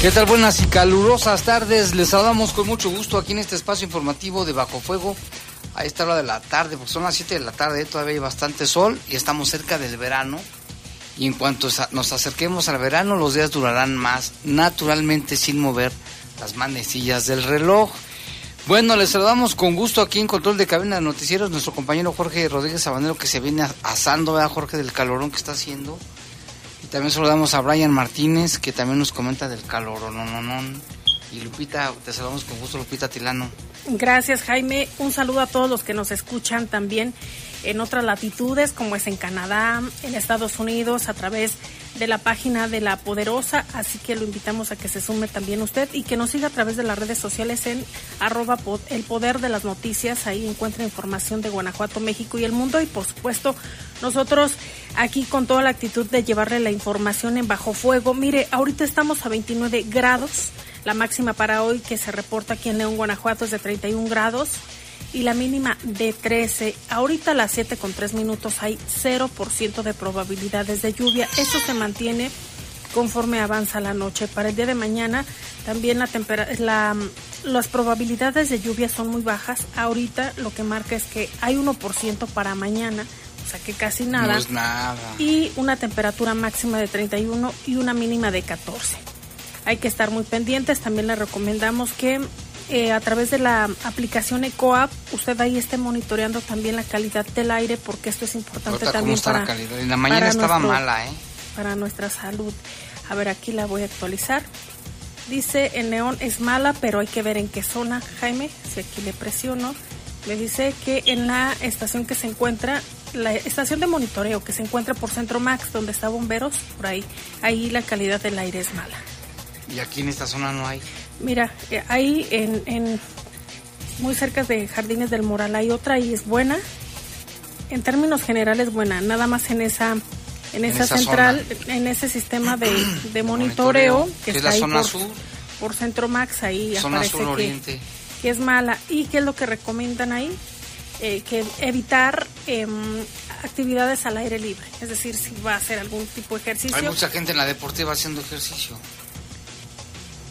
¿Qué tal? Buenas y calurosas tardes. Les saludamos con mucho gusto aquí en este espacio informativo de Bajo Fuego. A esta hora de la tarde, porque son las 7 de la tarde, todavía hay bastante sol y estamos cerca del verano. Y en cuanto nos acerquemos al verano, los días durarán más, naturalmente sin mover las manecillas del reloj. Bueno, les saludamos con gusto aquí en Control de Cabina de Noticieros, nuestro compañero Jorge Rodríguez Sabanero que se viene asando, ¿verdad, Jorge, del calorón que está haciendo? También saludamos a Brian Martínez, que también nos comenta del calor, no. Y Lupita, te saludamos con gusto, Lupita Tilano. Gracias, Jaime. Un saludo a todos los que nos escuchan también en otras latitudes, como es en Canadá, en Estados Unidos, a través de la página de La Poderosa. Así que lo invitamos a que se sume también usted y que nos siga a través de las redes sociales en arroba el poder de las noticias. Ahí encuentra información de Guanajuato, México y el mundo. Y por supuesto, nosotros aquí con toda la actitud de llevarle la información en bajo fuego. Mire, ahorita estamos a 29 grados. La máxima para hoy que se reporta aquí en León, Guanajuato es de 31 grados y la mínima de 13. Ahorita a las 7 con 3 minutos hay 0% de probabilidades de lluvia. Esto se mantiene conforme avanza la noche. Para el día de mañana también la, la las probabilidades de lluvia son muy bajas. Ahorita lo que marca es que hay 1% para mañana, o sea que casi nada. No es nada. Y una temperatura máxima de 31 y una mínima de 14. Hay que estar muy pendientes. También le recomendamos que eh, a través de la aplicación EcoApp, usted ahí esté monitoreando también la calidad del aire, porque esto es importante también para. La calidad? En la mañana estaba mala, ¿eh? Para nuestra salud. A ver, aquí la voy a actualizar. Dice en neón es mala, pero hay que ver en qué zona, Jaime. Si aquí le presiono, me dice que en la estación que se encuentra, la estación de monitoreo que se encuentra por Centro Max, donde está bomberos, por ahí, ahí la calidad del aire es mala. ¿Y aquí en esta zona no hay? Mira, eh, ahí en, muy cerca de Jardines del Moral hay otra y es buena. En términos generales buena, nada más en esa en, esa, central, en ese sistema de, monitoreo, que está ahí por, por, Centro Max, ahí aparece que, que, es mala. ¿Y qué es lo que recomiendan ahí? Eh, que evitar em, actividades al aire libre, es decir, si va a hacer algún tipo de ejercicio. Hay mucha gente en la deportiva haciendo ejercicio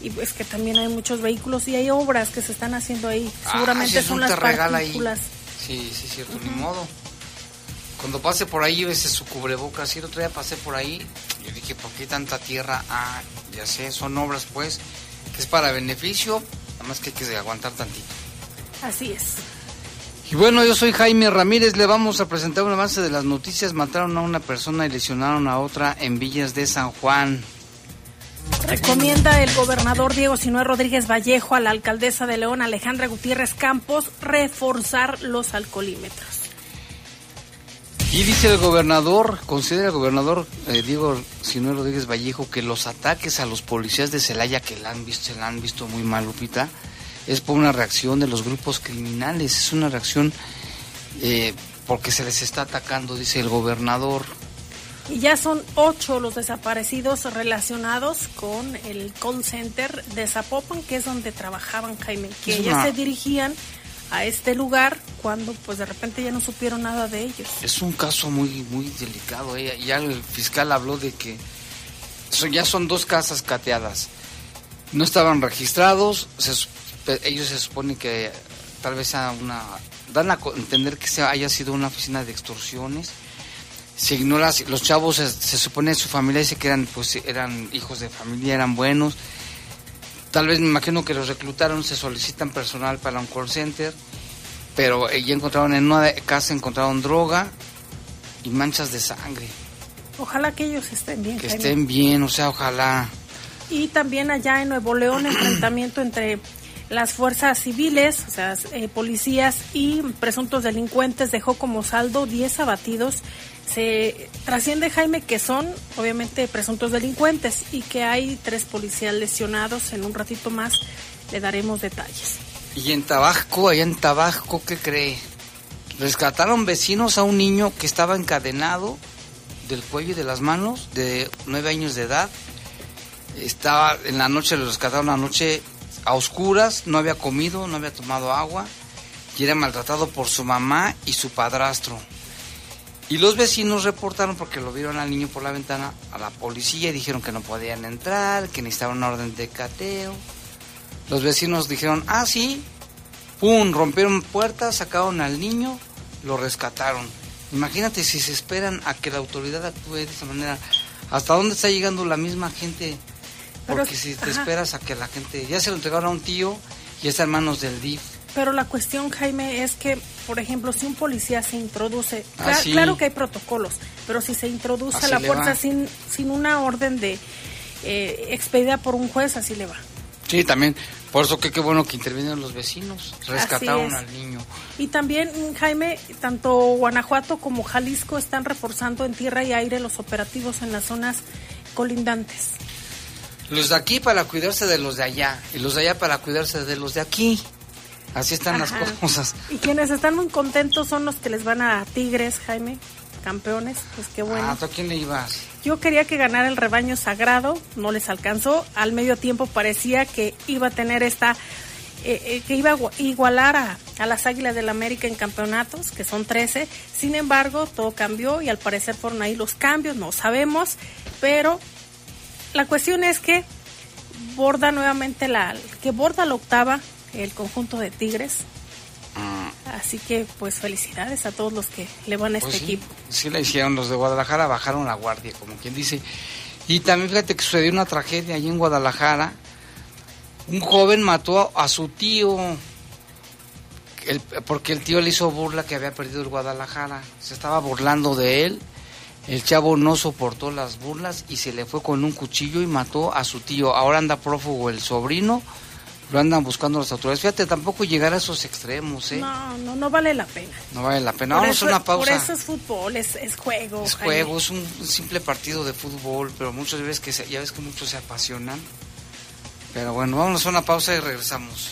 y pues que también hay muchos vehículos y hay obras que se están haciendo ahí. Ah, Seguramente son las partículas. Sí, sí, cierto, ni modo. Cuando pase por ahí, ese su cubrebocas. Y el otro día pasé por ahí, yo dije, ¿por qué tanta tierra? Ah, ya sé, son obras, pues, que es para beneficio, nada más que hay que aguantar tantito. Así es. Y bueno, yo soy Jaime Ramírez, le vamos a presentar un avance de las noticias. Mataron a una persona y lesionaron a otra en Villas de San Juan. Recomienda el gobernador Diego Sinue Rodríguez Vallejo a la alcaldesa de León, Alejandra Gutiérrez Campos, reforzar los alcoholímetros. Y dice el gobernador, considera el gobernador eh, Diego Sinue Rodríguez Vallejo que los ataques a los policías de Celaya que la han visto, se la han visto muy mal, Lupita, es por una reacción de los grupos criminales, es una reacción eh, porque se les está atacando, dice el gobernador. Y ya son ocho los desaparecidos relacionados con el call center de Zapopan, que es donde trabajaban Jaime, que ya se dirigían a este lugar cuando pues de repente ya no supieron nada de ellos. Es un caso muy muy delicado. ¿eh? Ya el fiscal habló de que ya son dos casas cateadas. No estaban registrados. ellos se supone que tal vez sea una dan a entender que sea, haya sido una oficina de extorsiones se ignora, los chavos se, supone su familia dice que eran, pues, eran hijos de familia, eran buenos. Tal vez me imagino que los reclutaron, se solicitan personal para un call center, pero eh, ya encontraron en una casa, encontraron droga y manchas de sangre. Ojalá que ellos estén bien. Que Jaime. estén bien, o sea, ojalá. Y también allá en Nuevo León, enfrentamiento entre las fuerzas civiles, o sea, eh, policías y presuntos delincuentes dejó como saldo 10 abatidos. Se trasciende, Jaime, que son obviamente presuntos delincuentes y que hay tres policías lesionados. En un ratito más le daremos detalles. Y en Tabasco, allá en Tabasco, ¿qué cree? Rescataron vecinos a un niño que estaba encadenado del cuello y de las manos, de nueve años de edad. Estaba en la noche, lo rescataron la noche a oscuras, no había comido, no había tomado agua y era maltratado por su mamá y su padrastro. Y los vecinos reportaron, porque lo vieron al niño por la ventana, a la policía y dijeron que no podían entrar, que necesitaban una orden de cateo. Los vecinos dijeron, ah, sí, pum, rompieron puertas, sacaron al niño, lo rescataron. Imagínate si se esperan a que la autoridad actúe de esa manera, ¿hasta dónde está llegando la misma gente? Pero- Porque si te ajá. esperas a que la gente, ya se lo entregaron a un tío y está en manos del DIF. Pero la cuestión, Jaime, es que, por ejemplo, si un policía se introduce, Ah, sí. claro que hay protocolos, pero si se introduce a la fuerza sin, sin una orden de eh, expedida por un juez, así le va. Sí, también. Por eso que qué bueno que intervinieron los vecinos. Rescataron es. al niño. Y también, Jaime, tanto Guanajuato como Jalisco están reforzando en tierra y aire los operativos en las zonas colindantes. Los de aquí para cuidarse de los de allá. Y los de allá para cuidarse de los de aquí. Así están Ajá. las cosas. Y quienes están muy contentos son los que les van a Tigres, Jaime, campeones, pues qué bueno. Ah, ¿tú a quién le ibas? Yo quería que ganara el rebaño sagrado, no les alcanzó. Al medio tiempo parecía que iba a tener esta, eh, eh, que iba a gua- igualar a, a las Águilas del América en campeonatos, que son 13. Sin embargo, todo cambió y al parecer fueron ahí los cambios, no sabemos. Pero la cuestión es que borda nuevamente la, que borda la octava el conjunto de Tigres. Así que pues felicidades a todos los que le van a Pues este sí, equipo. sí la hicieron los de Guadalajara, bajaron la guardia, como quien dice. Y también fíjate que sucedió una tragedia allí en Guadalajara. Un joven mató a, a su tío el- porque el tío le hizo burla que había perdido el Guadalajara. Se estaba burlando de él. El chavo no soportó las burlas y se le fue con un cuchillo y mató a su tío. Ahora anda prófugo el sobrino. Lo andan buscando las autoridades. Fíjate, tampoco llegar a esos extremos, ¿eh? No, No, no, no vale la pena. vale la pena. Por Vamos a una pausa. por eso es fútbol, es, es juego. Es Jaime. juego, es un, un simple partido de fútbol, pero muchas veces que se- ya ves que muchos se apasionan. Pero bueno, vámonos a una pausa y regresamos.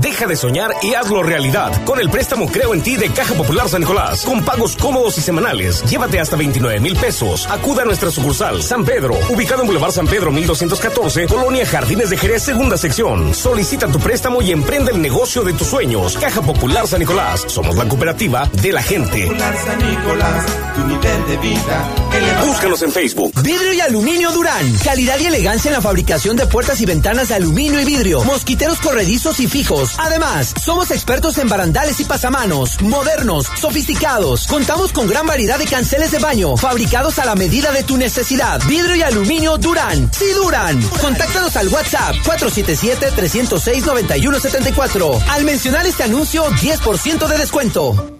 Deja de soñar y hazlo realidad con el préstamo Creo en ti de Caja Popular San Nicolás. Con pagos cómodos y semanales. Llévate hasta 29 mil pesos. Acuda a nuestra sucursal San Pedro, ubicado en Boulevard San Pedro 1214, Colonia Jardines de Jerez, segunda sección. Solicita tu préstamo y emprende el negocio de tus sueños. Caja Popular San Nicolás. Somos la cooperativa de la gente. San Nicolás, tu nivel de vida elevado. Búscanos en Facebook. Vidrio y aluminio Durán. Calidad y elegancia en la fabricación de puertas y ventanas de aluminio y vidrio. Mosquiteros corredizos y fijos. Además, somos expertos en barandales y pasamanos. Modernos, sofisticados. Contamos con gran variedad de canceles de baño. Fabricados a la medida de tu necesidad. Vidrio y aluminio Durán. Sí, Durán. Contáctanos al WhatsApp 477-306-9174. Al mencionar este anuncio, 10% de descuento.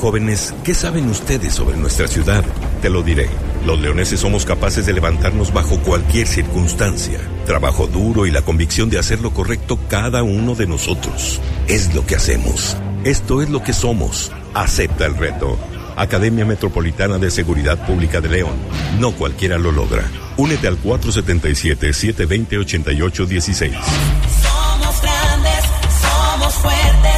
Jóvenes, ¿qué saben ustedes sobre nuestra ciudad? Te lo diré. Los leoneses somos capaces de levantarnos bajo cualquier circunstancia. Trabajo duro y la convicción de hacer lo correcto cada uno de nosotros. Es lo que hacemos. Esto es lo que somos. Acepta el reto. Academia Metropolitana de Seguridad Pública de León. No cualquiera lo logra. Únete al 477-720-8816. Somos grandes, somos fuertes,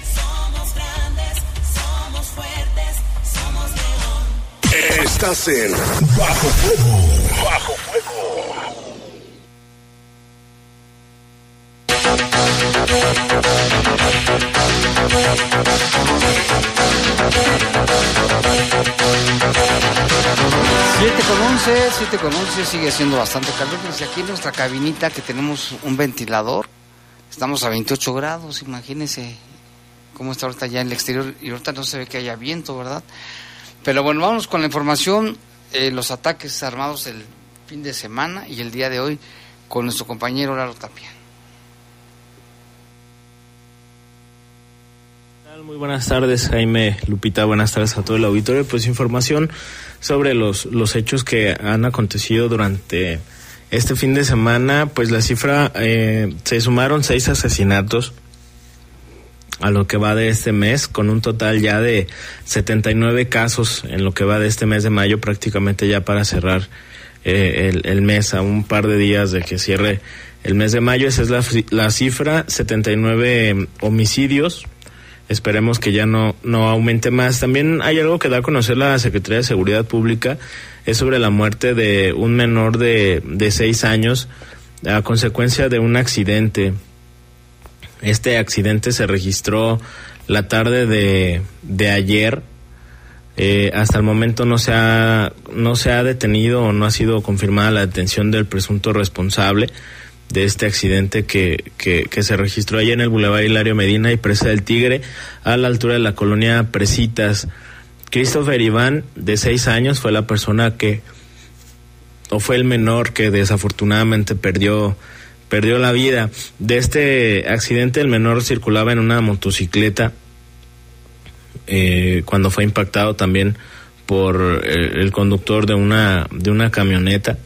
Estás en Bajo Fuego. Bajo. Siete con 11, 7 con 11 sigue siendo bastante calor. Pues aquí en nuestra cabinita que tenemos un ventilador, estamos a 28 grados, imagínense cómo está ahorita ya en el exterior y ahorita no se ve que haya viento, ¿verdad? Pero bueno, vamos con la información, eh, los ataques armados el fin de semana y el día de hoy con nuestro compañero Lalo Tapia. Muy buenas tardes, Jaime Lupita. Buenas tardes a todo el auditorio. Pues información sobre los, los hechos que han acontecido durante este fin de semana. Pues la cifra, eh, se sumaron seis asesinatos a lo que va de este mes, con un total ya de 79 casos en lo que va de este mes de mayo, prácticamente ya para cerrar eh, el, el mes, a un par de días de que cierre el mes de mayo. Esa es la, la cifra, 79 homicidios esperemos que ya no, no aumente más. También hay algo que da a conocer la Secretaría de Seguridad Pública, es sobre la muerte de un menor de, de años a consecuencia de un accidente. Este accidente se registró la tarde de, de ayer. Eh, hasta el momento no se ha no se ha detenido o no ha sido confirmada la detención del presunto responsable de este accidente que, que, se registró allá en el Boulevard Hilario Medina y Presa del Tigre, a la altura de la colonia Presitas. Christopher Iván, de seis años, fue la persona que, o fue el menor que desafortunadamente perdió, perdió la vida. De este accidente, el menor circulaba en una motocicleta eh, cuando fue impactado también por el, el conductor de una, de una camioneta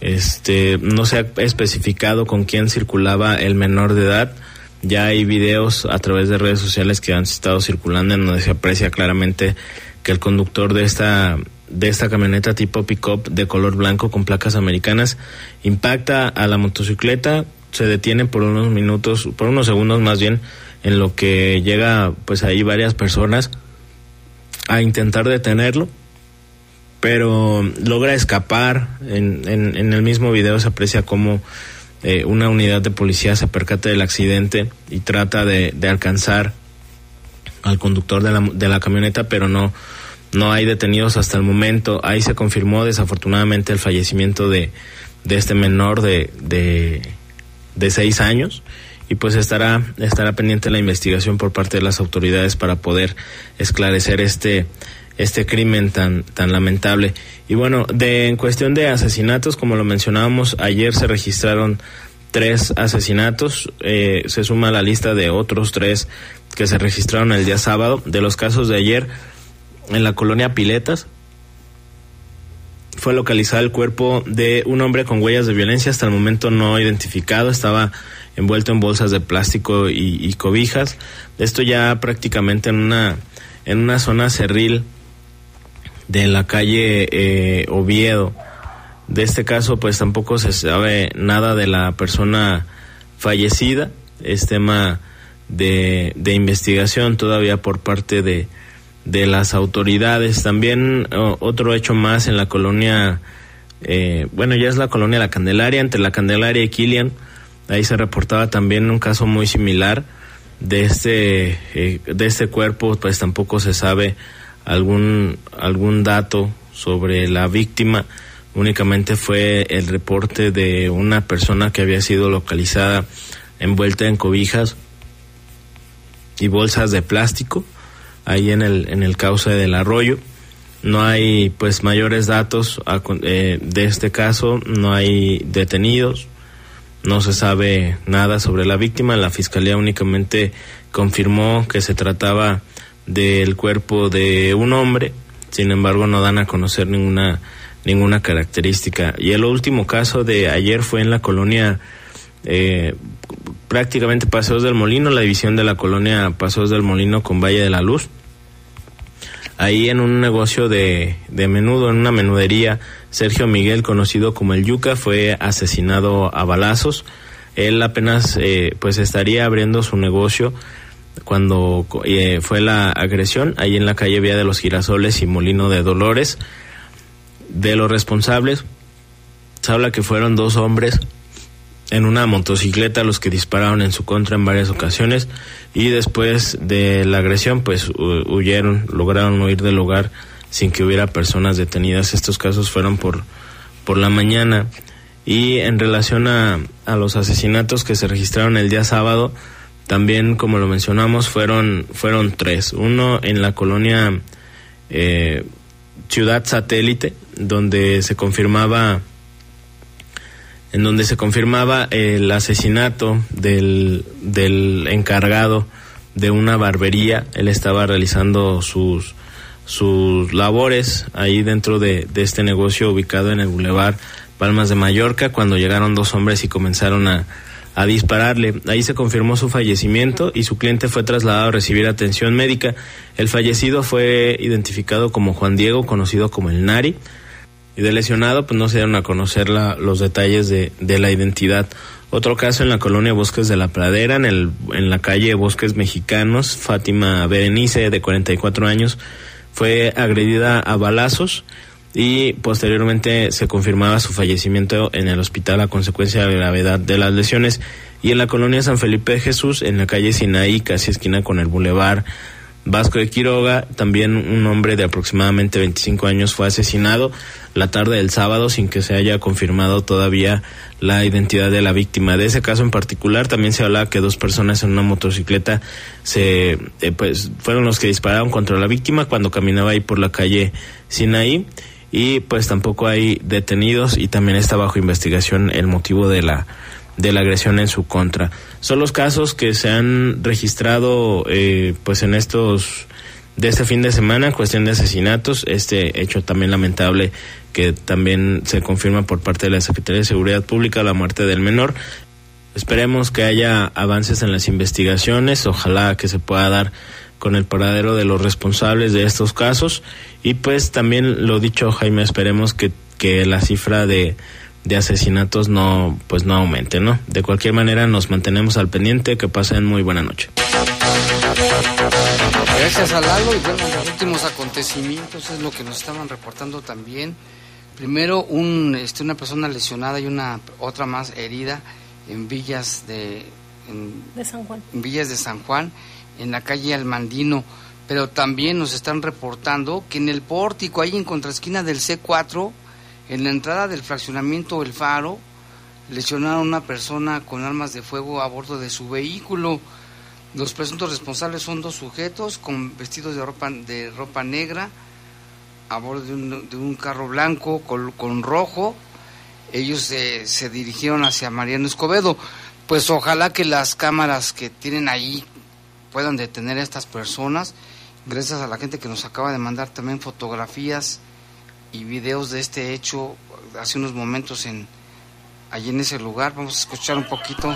este, no se ha especificado con quién circulaba el menor de edad. Ya hay videos a través de redes sociales que han estado circulando en donde se aprecia claramente que el conductor de esta de esta camioneta tipo pick-up de color blanco con placas americanas impacta a la motocicleta, se detiene por unos minutos, por unos segundos más bien, en lo que llega pues ahí varias personas a intentar detenerlo pero logra escapar. En, en, en, el mismo video se aprecia cómo eh, una unidad de policía se percata del accidente y trata de, de alcanzar al conductor de la, de la, camioneta, pero no, no hay detenidos hasta el momento. Ahí se confirmó desafortunadamente el fallecimiento de, de este menor de, de, de seis años y pues estará estará pendiente la investigación por parte de las autoridades para poder esclarecer este este crimen tan, tan lamentable. Y bueno, de, en cuestión de asesinatos, como lo mencionábamos, ayer se registraron tres asesinatos, eh, se suma a la lista de otros tres que se registraron el día sábado. De los casos de ayer, en la colonia Piletas, fue localizado el cuerpo de un hombre con huellas de violencia, hasta el momento no identificado, estaba envuelto en bolsas de plástico y, cobijas. Esto ya prácticamente en una, en una zona cerril de la calle eh, Oviedo. De este caso, pues tampoco se sabe nada de la persona fallecida. Es tema de, de investigación todavía por parte de, de las autoridades. También otro hecho más en la colonia, eh, bueno, ya es la colonia La Candelaria, entre La Candelaria y Kilian. Ahí se reportaba también un caso muy similar de este, eh, de este cuerpo, pues tampoco se sabe algún, algún dato sobre la víctima. Únicamente fue el reporte de una persona que había sido localizada envuelta en cobijas y bolsas de plástico ahí en el, en el cauce del arroyo. No hay pues mayores datos eh, de este caso, no hay detenidos, no se sabe nada sobre la víctima. La fiscalía únicamente confirmó que se trataba del cuerpo de un hombre, sin embargo no dan a conocer ninguna ninguna característica. Y el último caso de ayer fue en la colonia eh, prácticamente Paseos del Molino, la división de la colonia Paseos del Molino con Valle de la Luz. Ahí en un negocio de, de menudo, en una menudería, Sergio Miguel, conocido como el Yuca, fue asesinado a balazos. Él apenas eh, pues estaría abriendo su negocio cuando eh, fue la agresión ahí en la calle Vía de los Girasoles y Molino de Dolores. de los responsables, se habla que fueron dos hombres en una motocicleta los que dispararon en su contra en varias ocasiones y después de la agresión pues huyeron, lograron huir del lugar sin que hubiera personas detenidas. Estos casos fueron por, por la mañana y en relación a, a los asesinatos que se registraron el día sábado, también como lo mencionamos fueron, fueron tres. Uno en la colonia eh, Ciudad Satélite, donde se confirmaba en donde se confirmaba el asesinato del, del encargado de una barbería. Él estaba realizando sus, sus labores ahí dentro de, de este negocio ubicado en el Boulevard Palmas de Mallorca cuando llegaron dos hombres y comenzaron a, a dispararle. Ahí se confirmó su fallecimiento y su cliente fue trasladado a recibir atención médica. El fallecido fue identificado como Juan Diego, conocido como el Nari y de lesionado pues no se dieron a conocer la, los detalles de, de, la identidad. Otro caso en la colonia Bosques de la Pradera, en, el, en la calle Bosques Mexicanos, Fátima Berenice, de 44 años, fue agredida a balazos y posteriormente se confirmaba su fallecimiento en el hospital a consecuencia de la gravedad de las lesiones. Y en la colonia San Felipe de Jesús, en la calle Sinaí, casi esquina con el Boulevard Vasco de Quiroga, también un hombre de aproximadamente 25 años fue asesinado la tarde del sábado sin que se haya confirmado todavía la identidad de la víctima. De ese caso en particular también se hablaba que dos personas en una motocicleta se eh, pues fueron los que dispararon contra la víctima cuando caminaba ahí por la calle Sinaí y pues tampoco hay detenidos y también está bajo investigación el motivo de la de la agresión en su contra. Son los casos que se han registrado eh, pues en estos de este fin de semana cuestión de asesinatos, este hecho también lamentable que también se confirma por parte de la Secretaría de Seguridad Pública la muerte del menor. Esperemos que haya avances en las investigaciones, ojalá que se pueda dar con el paradero de los responsables de estos casos y pues también lo dicho Jaime, esperemos que, que la cifra de de asesinatos no pues no aumente, ¿no? De cualquier manera nos mantenemos al pendiente, que pasen muy buena noche. Gracias a Lalo y bueno, los últimos acontecimientos es lo que nos estaban reportando también. Primero un este una persona lesionada y una otra más herida en Villas de en, de San Juan. En Villas de San Juan, en la calle Almandino, pero también nos están reportando que en el pórtico ahí en contraesquina del C4 en la entrada del fraccionamiento El Faro, lesionaron a una persona con armas de fuego a bordo de su vehículo. Los presuntos responsables son dos sujetos con vestidos de ropa, de ropa negra a bordo de un, carro blanco con, con rojo. Ellos eh, se dirigieron hacia Mariano Escobedo. Pues ojalá que las cámaras que tienen ahí puedan detener a estas personas. Gracias a la gente que nos acaba de mandar también fotografías y videos de este hecho hace unos momentos en allí en ese lugar. Vamos a escuchar un poquito.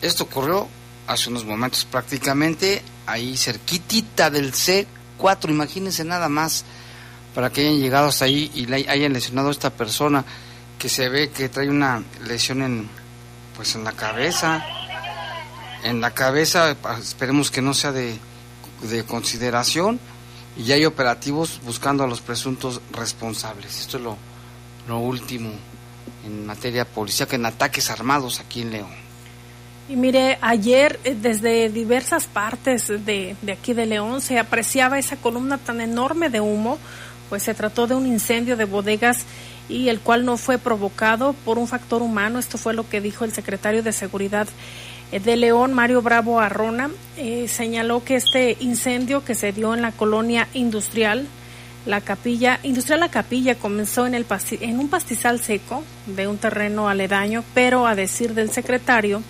Esto ocurrió hace unos momentos prácticamente ahí cerquitita del C4, imagínense nada más para que hayan llegado hasta ahí y le hayan lesionado a esta persona que se ve que trae una lesión en pues en la cabeza. En la cabeza esperemos que no sea de, de consideración. Y hay operativos buscando a los presuntos responsables. Esto es lo, lo último en materia policíaca en ataques armados aquí en León. Y mire, ayer eh, desde diversas partes de, de aquí de León se apreciaba esa columna tan enorme de humo pues se trató de un incendio de bodegas y el cual no fue provocado por un factor humano. Esto fue lo que dijo el secretario de Seguridad eh, de León, Mario Bravo Arrona. Eh, señaló que este incendio que se dio en la colonia industrial, la capilla, industrial La Capilla, comenzó en, el en un pastizal seco de un terreno aledaño, pero a decir del secretario,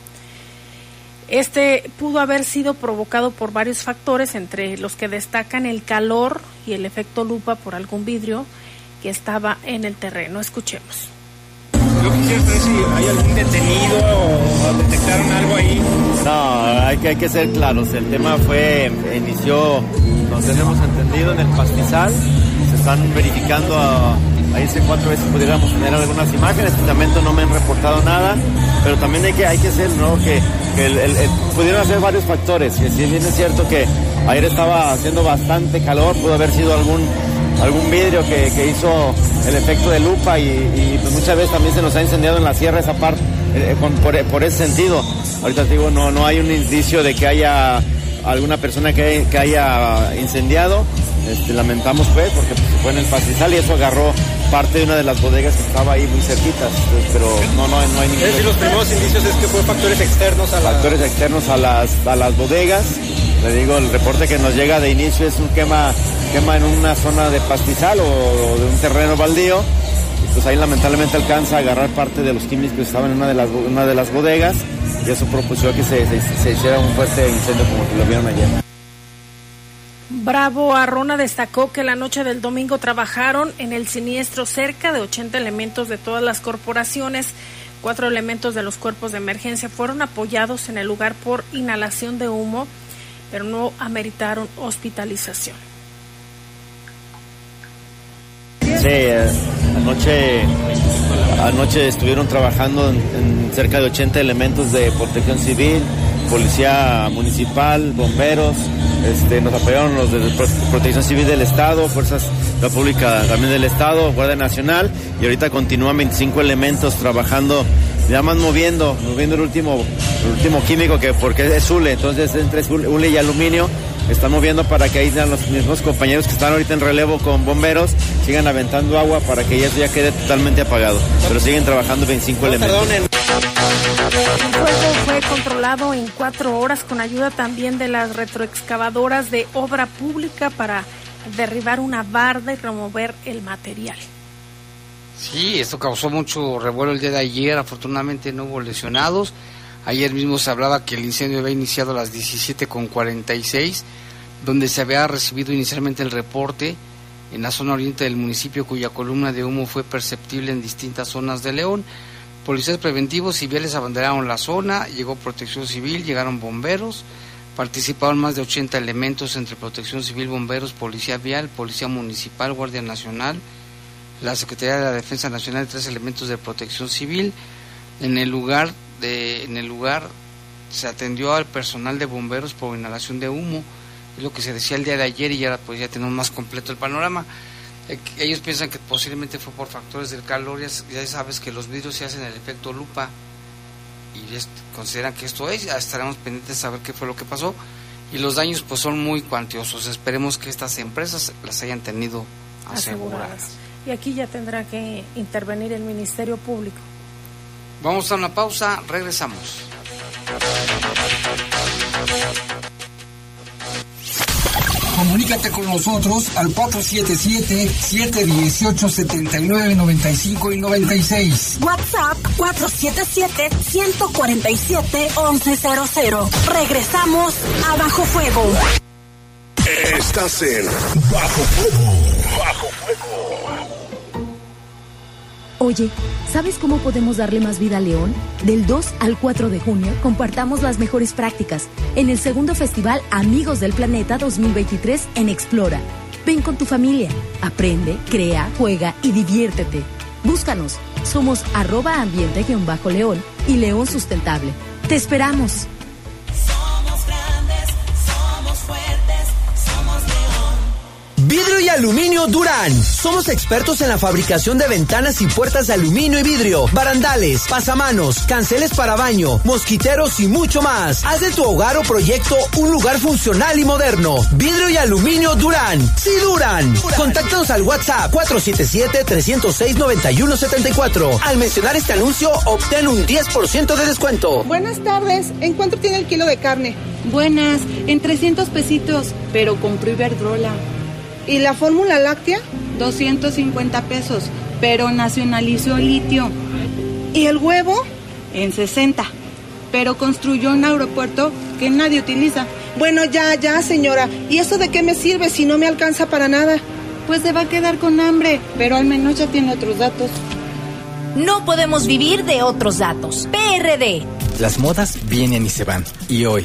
este pudo haber sido provocado por varios factores, entre los que destacan el calor y el efecto lupa por algún vidrio que estaba en el terreno. Escuchemos. Yo quisiera saber si hay algún detenido o detectaron algo ahí. No, hay que, hay que ser claros. El tema fue, inició, nos tenemos entendido, en el pastizal. Se están verificando a ahí hice cuatro veces pudiéramos tener algunas imágenes, momento no me han reportado nada, pero también hay que, hay que hacer, ¿no? Que, pudieron hacer varios factores, que si bien es cierto que ayer estaba haciendo bastante calor, pudo haber sido algún algún vidrio que, que hizo el efecto de lupa y, y, pues muchas veces también se nos ha incendiado en la sierra esa parte, eh, por, por ese sentido. Ahorita digo, no, no hay un indicio de que haya alguna persona que, que haya incendiado. Este, lamentamos pues, porque pues, fue en el pastizal y eso agarró parte de una de las bodegas que estaba ahí muy cerquitas, pues, pero no, no, no hay ningún... Es decir, los primeros indicios es que fue factores externos a la... Factores externos a las, a las bodegas. Le digo, el reporte que nos llega de inicio es un quema, quema en una zona de pastizal o, o de un terreno baldío. Y pues ahí lamentablemente alcanza a agarrar parte de los químicos que estaban en una de las, una de las bodegas y eso propuso que se, se, se hiciera un fuerte incendio como que lo vieron ayer. Bravo Arrona destacó que la noche del domingo trabajaron en el siniestro cerca de 80 elementos de todas las corporaciones. Cuatro elementos de los cuerpos de emergencia fueron apoyados en el lugar por inhalación de humo, pero no ameritaron hospitalización. Sí, eh, anoche, anoche estuvieron trabajando en, cerca de 80 elementos de protección civil, policía municipal, bomberos, este, nos apoyaron los de Pro- protección civil del Estado, Fuerzas de la Pública también del Estado, Guardia Nacional, y ahorita continúan 25 elementos trabajando, ya más moviendo, moviendo el último, el último químico que porque es hule, entonces entre hule y aluminio, están moviendo para que ahí ya los mismos compañeros que están ahorita en relevo con bomberos sigan aventando agua para que ya, ya quede totalmente apagado. Pero siguen trabajando 25 elementos. El fuego fue controlado en cuatro horas con ayuda también de las retroexcavadoras de obra pública para derribar una barda y remover el material. Sí, esto causó mucho revuelo el día de ayer. Afortunadamente no hubo lesionados. Ayer mismo se hablaba que el incendio había iniciado a las 17.46, donde se había recibido inicialmente el reporte en la zona oriente del municipio, cuya columna de humo fue perceptible en distintas zonas de León. Policías preventivos civiles abanderaron la zona, llegó protección civil, llegaron bomberos, participaron más de 80 elementos entre protección civil, bomberos, policía vial, policía municipal, guardia nacional, la Secretaría de la Defensa Nacional y tres elementos de protección civil. En el lugar de, en el lugar se atendió al personal de bomberos por inhalación de humo, es lo que se decía el día de ayer y ya pues ya tenemos más completo el panorama. Eh, Ellos piensan que posiblemente fue por factores del calor, ya, sabes que los vidrios se hacen el efecto lupa y consideran que esto es, ya estaremos pendientes de saber qué fue lo que pasó y los daños pues son muy cuantiosos, esperemos que estas empresas las hayan tenido aseguradas. Y aquí ya tendrá que intervenir el Ministerio Público. Vamos a una pausa, regresamos. Comunícate con nosotros al 477-718-7995 y 96. WhatsApp 477-147-1100. Regresamos a Bajo Fuego. Estás en Bajo Fuego. Bajo Fuego. Oye, ¿sabes cómo podemos darle más vida a León? Del 2 al 4 de junio compartamos las mejores prácticas en el segundo festival Amigos del Planeta 2023 en Explora. Ven con tu familia, aprende, crea, juega y diviértete. Búscanos, somos arroba ambiente-león y León Sustentable. Te esperamos. Vidrio y aluminio Durán. Somos expertos en la fabricación de ventanas y puertas de aluminio y vidrio, barandales, pasamanos, canceles para baño, mosquiteros y mucho más. Haz de tu hogar o proyecto un lugar funcional y moderno. Vidrio y aluminio Durán. Sí, Durán. Contáctanos al WhatsApp 477-306-9174. Al mencionar este anuncio, obtén un 10% de descuento. Buenas tardes. ¿En cuánto tiene el kilo de carne? Buenas, en 300 pesitos, pero compró Iberdrola. ¿Y la fórmula láctea? 250 pesos, pero nacionalizó litio. ¿Y el huevo? En 60, pero construyó un aeropuerto que nadie utiliza. Bueno, ya, ya, señora. ¿Y eso de qué me sirve si no me alcanza para nada? Pues se va a quedar con hambre, pero al menos ya tiene otros datos. No podemos vivir de otros datos. PRD. Las modas vienen y se van. Y hoy,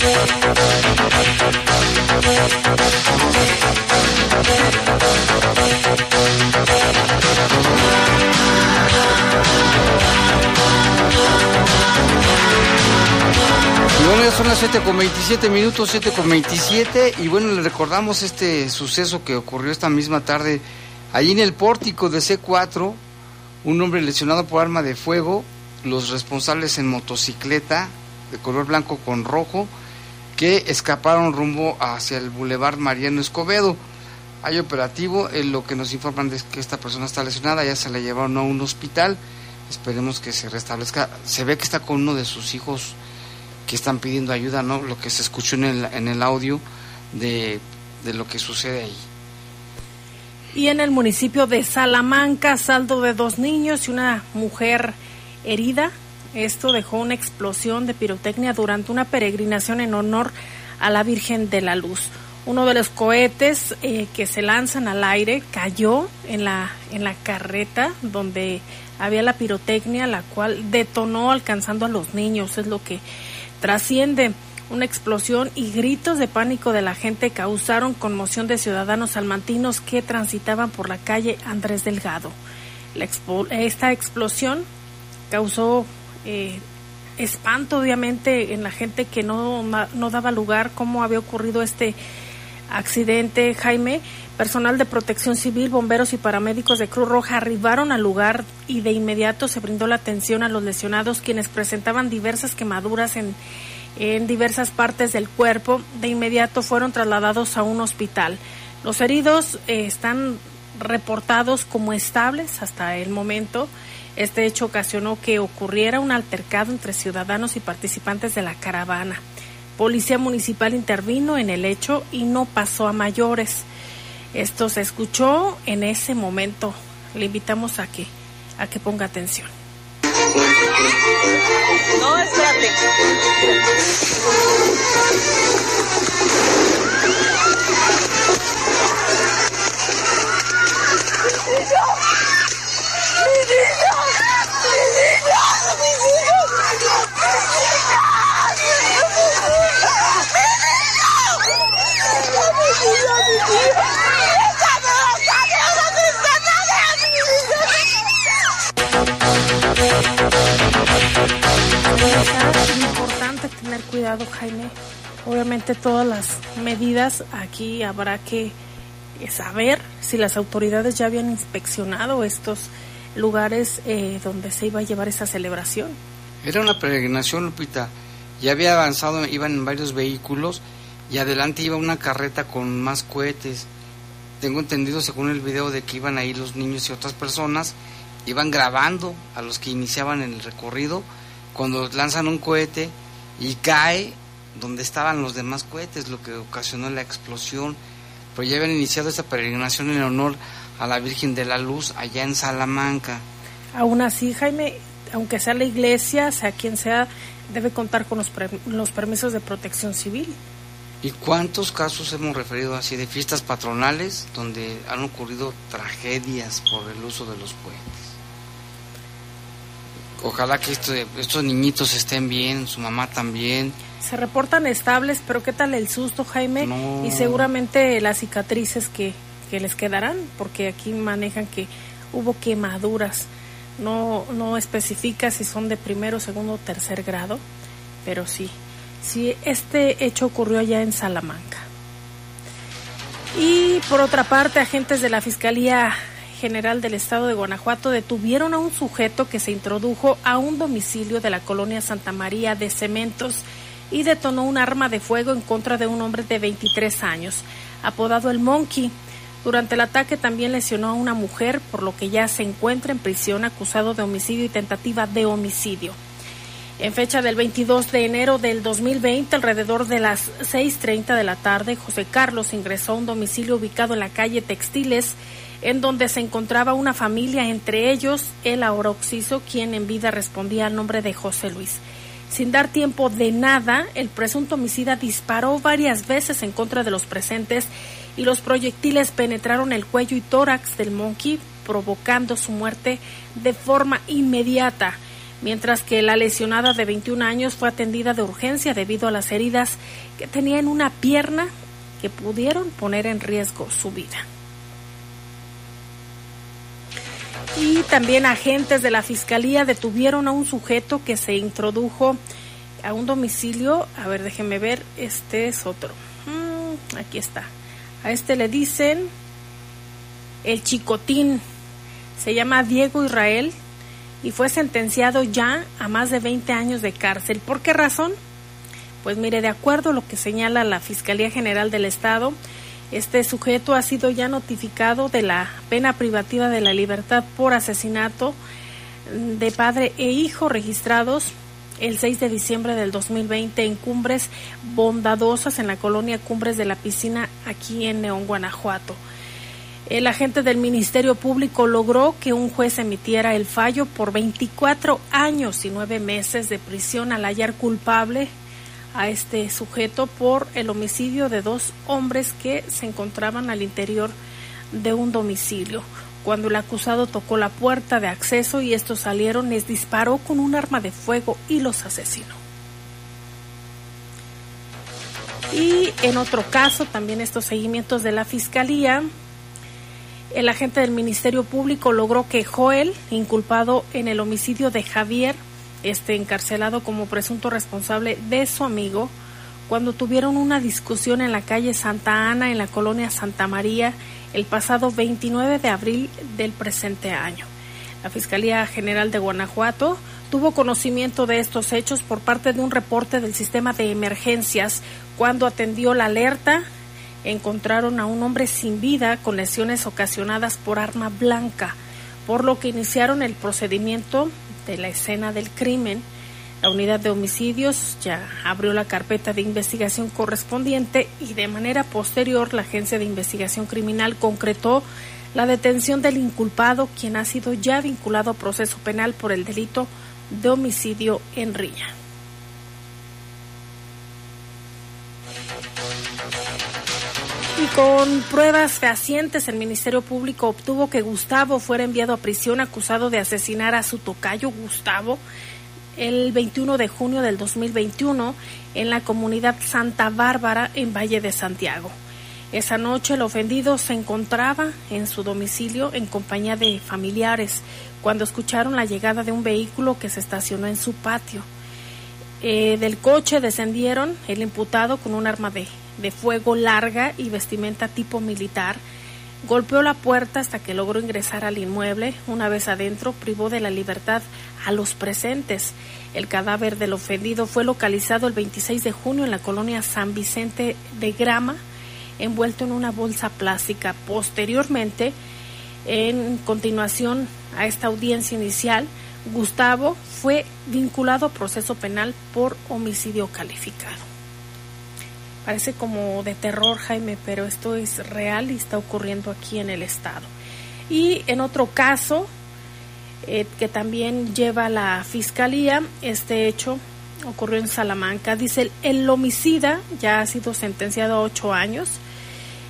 Y bueno, son las 7 con 27 minutos, 7 con 27. Y bueno, le recordamos este suceso que ocurrió esta misma tarde. Allí en el pórtico de C4, un hombre lesionado por arma de fuego, los responsables en motocicleta de color blanco con rojo, que escaparon rumbo hacia el Boulevard Mariano Escobedo. Hay operativo, eh, lo que nos informan es que esta persona está lesionada, ya se la llevaron a un hospital. Esperemos que se restablezca. Se ve que está con uno de sus hijos que están pidiendo ayuda, ¿no? Lo que se escuchó en el, en el audio de, de lo que sucede ahí. Y en el municipio de Salamanca, saldo de dos niños y una mujer herida. Esto dejó una explosión de pirotecnia durante una peregrinación en honor a la Virgen de la Luz. Uno de los cohetes eh, que se lanzan al aire cayó en la, en la carreta donde había la pirotecnia, la cual detonó alcanzando a los niños. Es lo que trasciende. Una explosión y gritos de pánico de la gente causaron conmoción de ciudadanos salmantinos que transitaban por la calle Andrés Delgado. La expo- esta explosión causó eh, espanto, obviamente, en la gente que no, no daba lugar cómo había ocurrido este accidente, Jaime. Personal de protección civil, bomberos y paramédicos de Cruz Roja arribaron al lugar y de inmediato se brindó la atención a los lesionados quienes presentaban diversas quemaduras en, en diversas partes del cuerpo. De inmediato fueron trasladados a un hospital. Los heridos eh, están reportados como estables hasta el momento. Este hecho ocasionó que ocurriera un altercado entre ciudadanos y participantes de la caravana. Policía municipal intervino en el hecho y no pasó a mayores. Esto se escuchó en ese momento. Le invitamos a que a que ponga atención. No, espérate. Es aquí habrá que saber si las autoridades ya habían inspeccionado estos lugares eh, donde se iba a llevar esa celebración. Era una peregrinación, Lupita. Ya había avanzado, iban en varios vehículos y adelante iba una carreta con más cohetes. Tengo entendido, según el video, de que iban ahí los niños y otras personas, iban grabando a los que iniciaban el recorrido cuando lanzan un cohete y cae donde estaban los demás cohetes, lo que ocasionó la explosión. Pero ya habían iniciado esta peregrinación en honor a la Virgen de la Luz allá en Salamanca. Aún así, Jaime, aunque sea la iglesia, sea quien sea, debe contar con los, permisos de protección civil. ¿Y cuántos casos hemos referido así de fiestas patronales donde han ocurrido tragedias por el uso de los cohetes? Ojalá que esto- estos niñitos estén bien, su mamá también. Se reportan estables, pero ¿qué tal el susto, Jaime? No. Y seguramente las cicatrices que, que les quedarán, porque aquí manejan que hubo quemaduras. No, no especifica si son de primero, segundo o tercer grado, pero sí. Sí, este hecho ocurrió allá en Salamanca. Y por otra parte, agentes de la Fiscalía General del Estado de Guanajuato detuvieron a un sujeto que se introdujo a un domicilio de la colonia Santa María de Cementos y detonó un arma de fuego en contra de un hombre de 23 años, apodado el Monkey. Durante el ataque también lesionó a una mujer, por lo que ya se encuentra en prisión acusado de homicidio y tentativa de homicidio. En fecha del 22 de enero del 2020, alrededor de las 6.30 de la tarde, José Carlos ingresó a un domicilio ubicado en la calle Textiles, en donde se encontraba una familia, entre ellos el ahora quien en vida respondía al nombre de José Luis. Sin dar tiempo de nada, el presunto homicida disparó varias veces en contra de los presentes y los proyectiles penetraron el cuello y tórax del monkey, provocando su muerte de forma inmediata mientras que la lesionada de 21 años fue atendida de urgencia debido a las heridas que tenía en una pierna que pudieron poner en riesgo su vida. Y también agentes de la Fiscalía detuvieron a un sujeto que se introdujo a un domicilio. A ver, déjenme ver, este es otro. Mm, aquí está. A este le dicen el chicotín. Se llama Diego Israel, y fue sentenciado ya a más de 20 años de cárcel. ¿Por qué razón? Pues mire, de acuerdo a lo que señala la Fiscalía General del Estado, este sujeto ha sido ya notificado de la pena privativa de la libertad por asesinato de padre e hijo registrados el 6 de diciembre del 2020 en Cumbres Bondadosas en la colonia Cumbres de la Piscina aquí en Neón, Guanajuato. El agente del Ministerio Público logró que un juez emitiera el fallo por 24 años y nueve meses de prisión al hallar culpable a este sujeto por el homicidio de dos hombres que se encontraban al interior de un domicilio. Cuando el acusado tocó la puerta de acceso y estos salieron, les disparó con un arma de fuego y los asesinó. Y en otro caso, también estos seguimientos de la Fiscalía, el agente del Ministerio Público logró que Joel, inculpado en el homicidio de Javier, esté encarcelado como presunto responsable de su amigo cuando tuvieron una discusión en la calle Santa Ana en la colonia Santa María el pasado 29 de abril del presente año. La Fiscalía General de Guanajuato tuvo conocimiento de estos hechos por parte de un reporte del sistema de emergencias cuando atendió la alerta encontraron a un hombre sin vida con lesiones ocasionadas por arma blanca, por lo que iniciaron el procedimiento de la escena del crimen. La unidad de homicidios ya abrió la carpeta de investigación correspondiente y de manera posterior la Agencia de Investigación Criminal concretó la detención del inculpado, quien ha sido ya vinculado a proceso penal por el delito de homicidio en Rilla. Y con pruebas fehacientes, el Ministerio Público obtuvo que Gustavo fuera enviado a prisión acusado de asesinar a su tocayo Gustavo el 21 de junio del 2021 en la comunidad Santa Bárbara en Valle de Santiago. Esa noche el ofendido se encontraba en su domicilio en compañía de familiares cuando escucharon la llegada de un vehículo que se estacionó en su patio. Eh, del coche descendieron el imputado con un arma de de fuego larga y vestimenta tipo militar. Golpeó la puerta hasta que logró ingresar al inmueble. Una vez adentro, privó de la libertad a los presentes. El cadáver del ofendido fue localizado el 26 de junio en la colonia San Vicente de Grama, envuelto en una bolsa plástica. Posteriormente, en continuación a esta audiencia inicial, Gustavo fue vinculado a proceso penal por homicidio calificado. Parece como de terror, Jaime, pero esto es real y está ocurriendo aquí en el estado. Y en otro caso, eh, que también lleva la fiscalía, este hecho ocurrió en Salamanca. Dice, el, homicida ya ha sido sentenciado a ocho años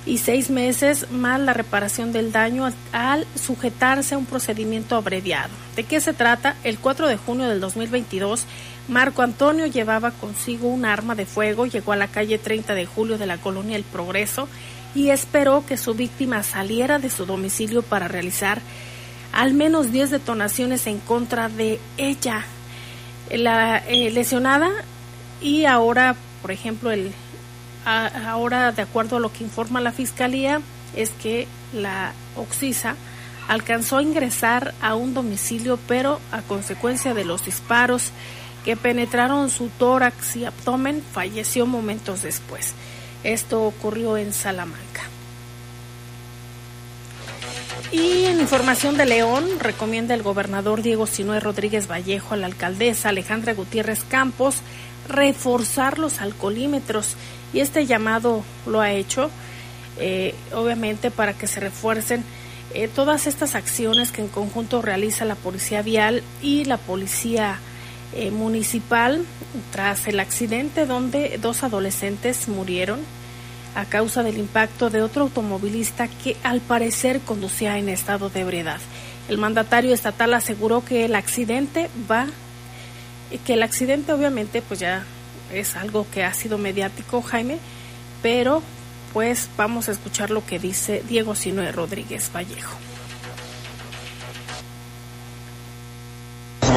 y seis meses más la reparación del daño al, al, sujetarse a un procedimiento abreviado. ¿De qué se trata? El 4 de junio del 2022, Marco Antonio llevaba consigo un arma de fuego, llegó a la calle 30 de julio de la colonia El Progreso y esperó que su víctima saliera de su domicilio para realizar al menos 10 detonaciones en contra de ella. La eh, lesionada y ahora, por ejemplo, el ahora de acuerdo a lo que informa la fiscalía es que la Oxisa alcanzó a ingresar a un domicilio, pero a consecuencia de los disparos que penetraron su tórax y abdomen, falleció momentos después. Esto ocurrió en Salamanca. Y en información de León, recomienda el gobernador Diego Sinue Rodríguez Vallejo a la alcaldesa Alejandra Gutiérrez Campos reforzar los alcoholímetros y este llamado lo ha hecho eh, obviamente para que se refuercen eh, todas estas acciones que en conjunto realiza la Policía Vial y la Policía eh, Municipal tras el accidente donde dos adolescentes murieron a causa del impacto de otro automovilista que al parecer conducía en estado de ebriedad. El mandatario estatal aseguró que el accidente va, que el accidente obviamente pues ya es algo que ha sido mediático, Jaime, pero pues vamos a escuchar lo que dice Diego Sinoe Rodríguez Vallejo.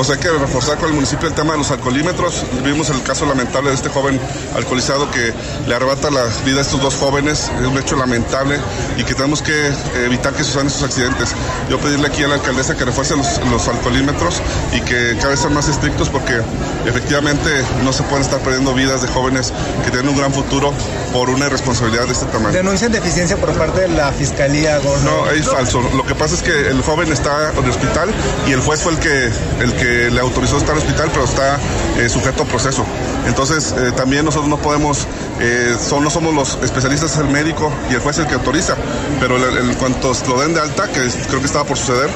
Pues hay que reforzar con el municipio el tema de los alcoholímetros. Vimos el caso lamentable de este joven alcoholizado que le arrebata la vida a estos dos jóvenes. Es un hecho lamentable y que tenemos que evitar que sucedan estos accidentes. Yo pedirle aquí a la alcaldesa que refuerce los, los alcoholímetros y que cada vez sean más estrictos porque efectivamente no se pueden estar perdiendo vidas de jóvenes que tienen un gran futuro por una irresponsabilidad de este tamaño. Denuncian deficiencia por parte de la fiscalía, Gordo. No, es falso. Lo que pasa es que el joven está en el hospital y el juez fue el que, el que le autorizó estar en el hospital, pero está eh, sujeto a proceso. Entonces, eh, también nosotros no podemos, eh, son, no somos los especialistas, es el médico y el juez el que autoriza. Pero en cuanto lo den de alta, que creo que estaba por suceder,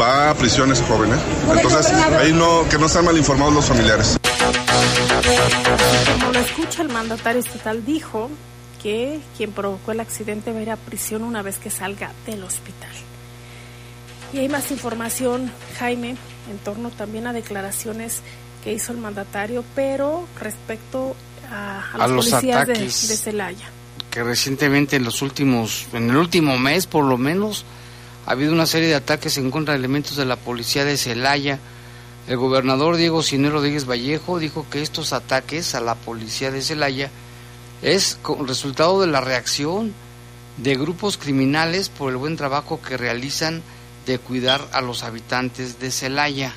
va a prisión ese joven. ¿eh? Entonces, ahí no, que no sean mal informados los familiares. Como lo escucha el mandatario estatal dijo que quien provocó el accidente va a ir a prisión una vez que salga del hospital. Y hay más información, Jaime, en torno también a declaraciones que hizo el mandatario, pero respecto a, a A los policías de, de ataques. Celaya. que recientemente en los últimos, en el último mes por lo menos, ha habido una serie de ataques en contra de elementos de la policía de Celaya. El gobernador Diego Sinero Rodríguez Vallejo dijo que estos ataques a la policía de Celaya es resultado de la reacción de grupos criminales por el buen trabajo que realizan de cuidar a los habitantes de Celaya.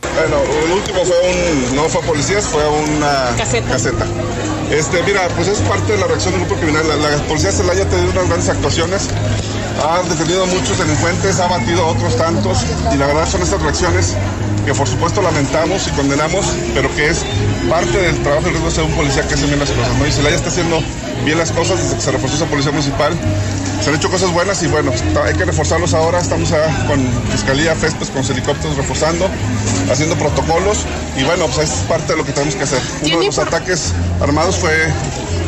Bueno, el último fue un, no fue policías, fue una caseta. Este, mira, pues es parte de la reacción del grupo criminal. La, la policía de Celaya ha tenido unas grandes actuaciones, ha detenido a muchos delincuentes, ha batido a otros tantos, y la verdad son estas reacciones que por supuesto lamentamos y condenamos, pero que es parte del trabajo y riesgo de ser un policía que hace bien las cosas, ¿no? Y Celaya está haciendo bien las cosas desde que se reforzó esa policía municipal. Se han hecho cosas buenas y bueno, hay que reforzarlos ahora. Estamos con Fiscalía, FESPES, con los helicópteros reforzando, haciendo protocolos y bueno, pues es parte de lo que tenemos que hacer. Uno de los ataques armados fue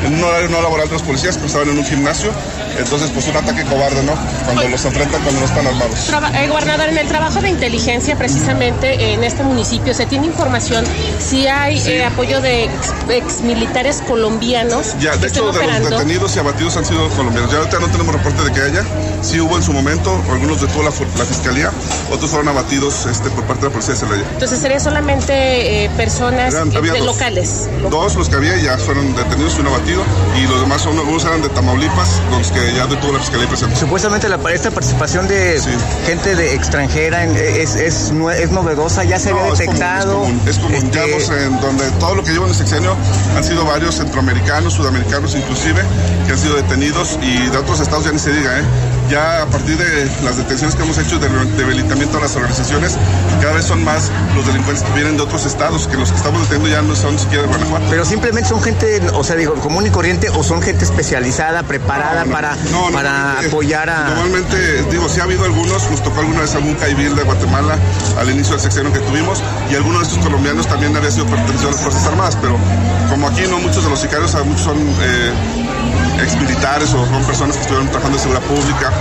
en un horario no laboral de los policías, que estaban en un gimnasio. Entonces, pues un ataque cobarde, ¿no? Cuando los enfrentan cuando no están armados. Traba- eh, gobernador, en el trabajo de inteligencia precisamente en este municipio, ¿se tiene información si hay eh, apoyo de ex, ex militares colombianos Ya, de hecho, de los detenidos y abatidos han sido colombianos. Ya ahorita no tenemos reporte de que haya. Sí hubo en su momento, algunos detuvo la, la fiscalía, otros fueron abatidos este, por parte de la policía de Celaya. Entonces sería solamente eh, personas Eran- de dos. locales. Dos los que había ya fueron detenidos y uno abatido, y los demás son, algunos eran de Tamaulipas, los que ya detuvo la fiscalía presente. Supuestamente la, esta participación de gente de extranjera en- es, es, es novedosa, ya se había No, es común, detectado. Es común, es común. Este, en donde todo lo que llevan el sexenio han sido varios centroamericanos, sudamericanos inclusive, que han sido detenidos y de otros estados ya ni se diga, ¿eh? Ya a partir de las detenciones que hemos hecho de debilitamiento a las organizaciones, cada vez son más los delincuentes que vienen de otros estados, que los que estamos deteniendo ya no son siquiera de Guanajuato. Pero simplemente son gente, o sea, digo, común y corriente, o son gente especializada, preparada para, No, no, para eh, apoyar a. Normalmente, digo, sí ha habido algunos, nos tocó alguna vez algún caibil de Guatemala al inicio del sexenio que tuvimos, y algunos de estos colombianos también habían sido pertenecidos a las Fuerzas Armadas, pero como aquí no muchos de los sicarios, muchos son eh, exmilitares o son personas que estuvieron trabajando en seguridad pública,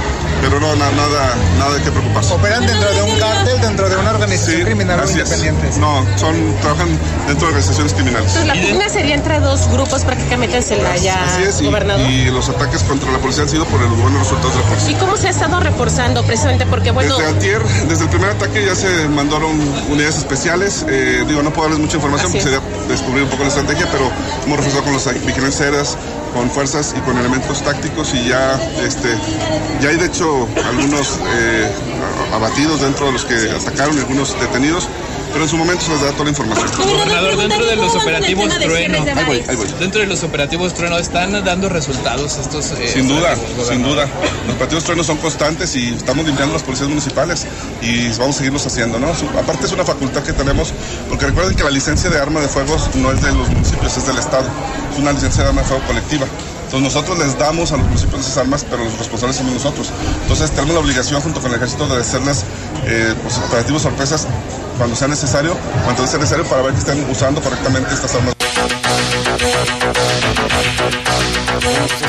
pero no, na- nada, nada de qué preocuparse. ¿Operan dentro de un cártel, dentro de una organización criminal o Así es. independientes? No, son, trabajan dentro de organizaciones criminales. Entonces la pugna sería entre dos grupos prácticamente en Celaya, Así es, y, gobernador. y los ataques contra la policía han sido por los buenos resultados de la policía. ¿Y cómo se ha estado reforzando precisamente? Porque bueno, Desde antier, desde el primer ataque ya se mandaron unidades especiales. Eh, digo, no puedo darles mucha información Así porque es. sería descubrir un poco la estrategia, pero hemos reforzado con las vigilancias aéreas, con fuerzas y con elementos tácticos y ya, este, ya hay de hecho algunos eh, abatidos dentro de los que atacaron, algunos detenidos pero en su momento se les da toda la información. Gobernador, dentro de los operativos Trueno, Ahí voy, ahí voy. dentro de los operativos Trueno, ¿están dando resultados estos? eh, Sin duda, operativos, sin duda. Los partidos truenos son constantes y estamos limpiando las policías municipales y vamos a seguirlos haciendo, ¿no? Aparte es una facultad que tenemos, porque recuerden que la licencia de arma de fuego no es de los municipios, es del Estado. Es una licencia de arma de fuego colectiva. Entonces nosotros les damos a los municipios esas armas, pero los responsables somos nosotros. Entonces tenemos la obligación junto con el ejército de hacerles eh, pues, operativos sorpresas cuando sea necesario, cuando sea necesario para ver que estén usando correctamente estas armas.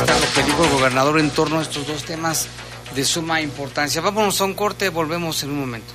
Lo que dijo el gobernador en torno a estos dos temas de suma importancia. Vámonos a un corte, volvemos en un momento.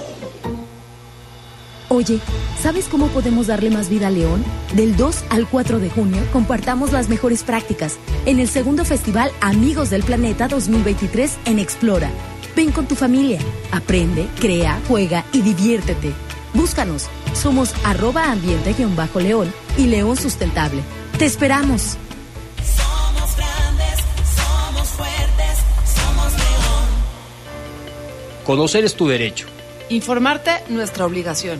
Oye, ¿sabes cómo podemos darle más vida a León? Del 2 al 4 de junio compartamos las mejores prácticas en el segundo festival Amigos del Planeta 2023 en Explora. Ven con tu familia, aprende, crea, juega y diviértete. Búscanos, somos arroba ambiente-león y León Sustentable. Te esperamos. Somos grandes, somos fuertes, somos león. Conocer es tu derecho. Informarte, nuestra obligación.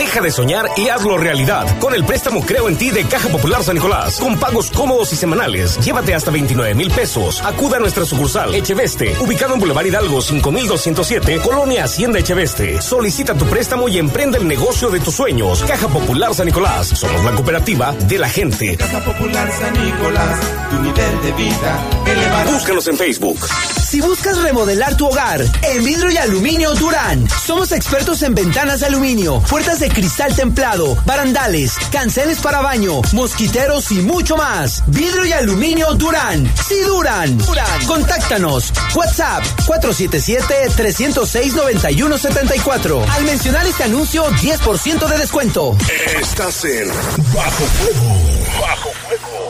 Deja de soñar y hazlo realidad con el préstamo Creo en ti de Caja Popular San Nicolás. Con pagos cómodos y semanales. Llévate hasta 29 mil pesos. Acuda a nuestra sucursal Echeveste, ubicado en Boulevard Hidalgo 5207, Colonia Hacienda Echeveste. Solicita tu préstamo y emprende el negocio de tus sueños. Caja Popular San Nicolás. Somos la cooperativa de la gente. Caja Popular San Nicolás, tu nivel de vida elevará. Búscanos en Facebook. Si buscas remodelar tu hogar, en vidrio y aluminio Durán. Somos expertos en ventanas de aluminio, puertas de cristal templado, barandales, canceles para baño, mosquiteros y mucho más. Vidrio y aluminio Durán. Sí, Durán. Contáctanos. WhatsApp 477-306-9174. Al mencionar este anuncio, 10% de descuento. Estás en Bajo Fuego. Bajo Fuego.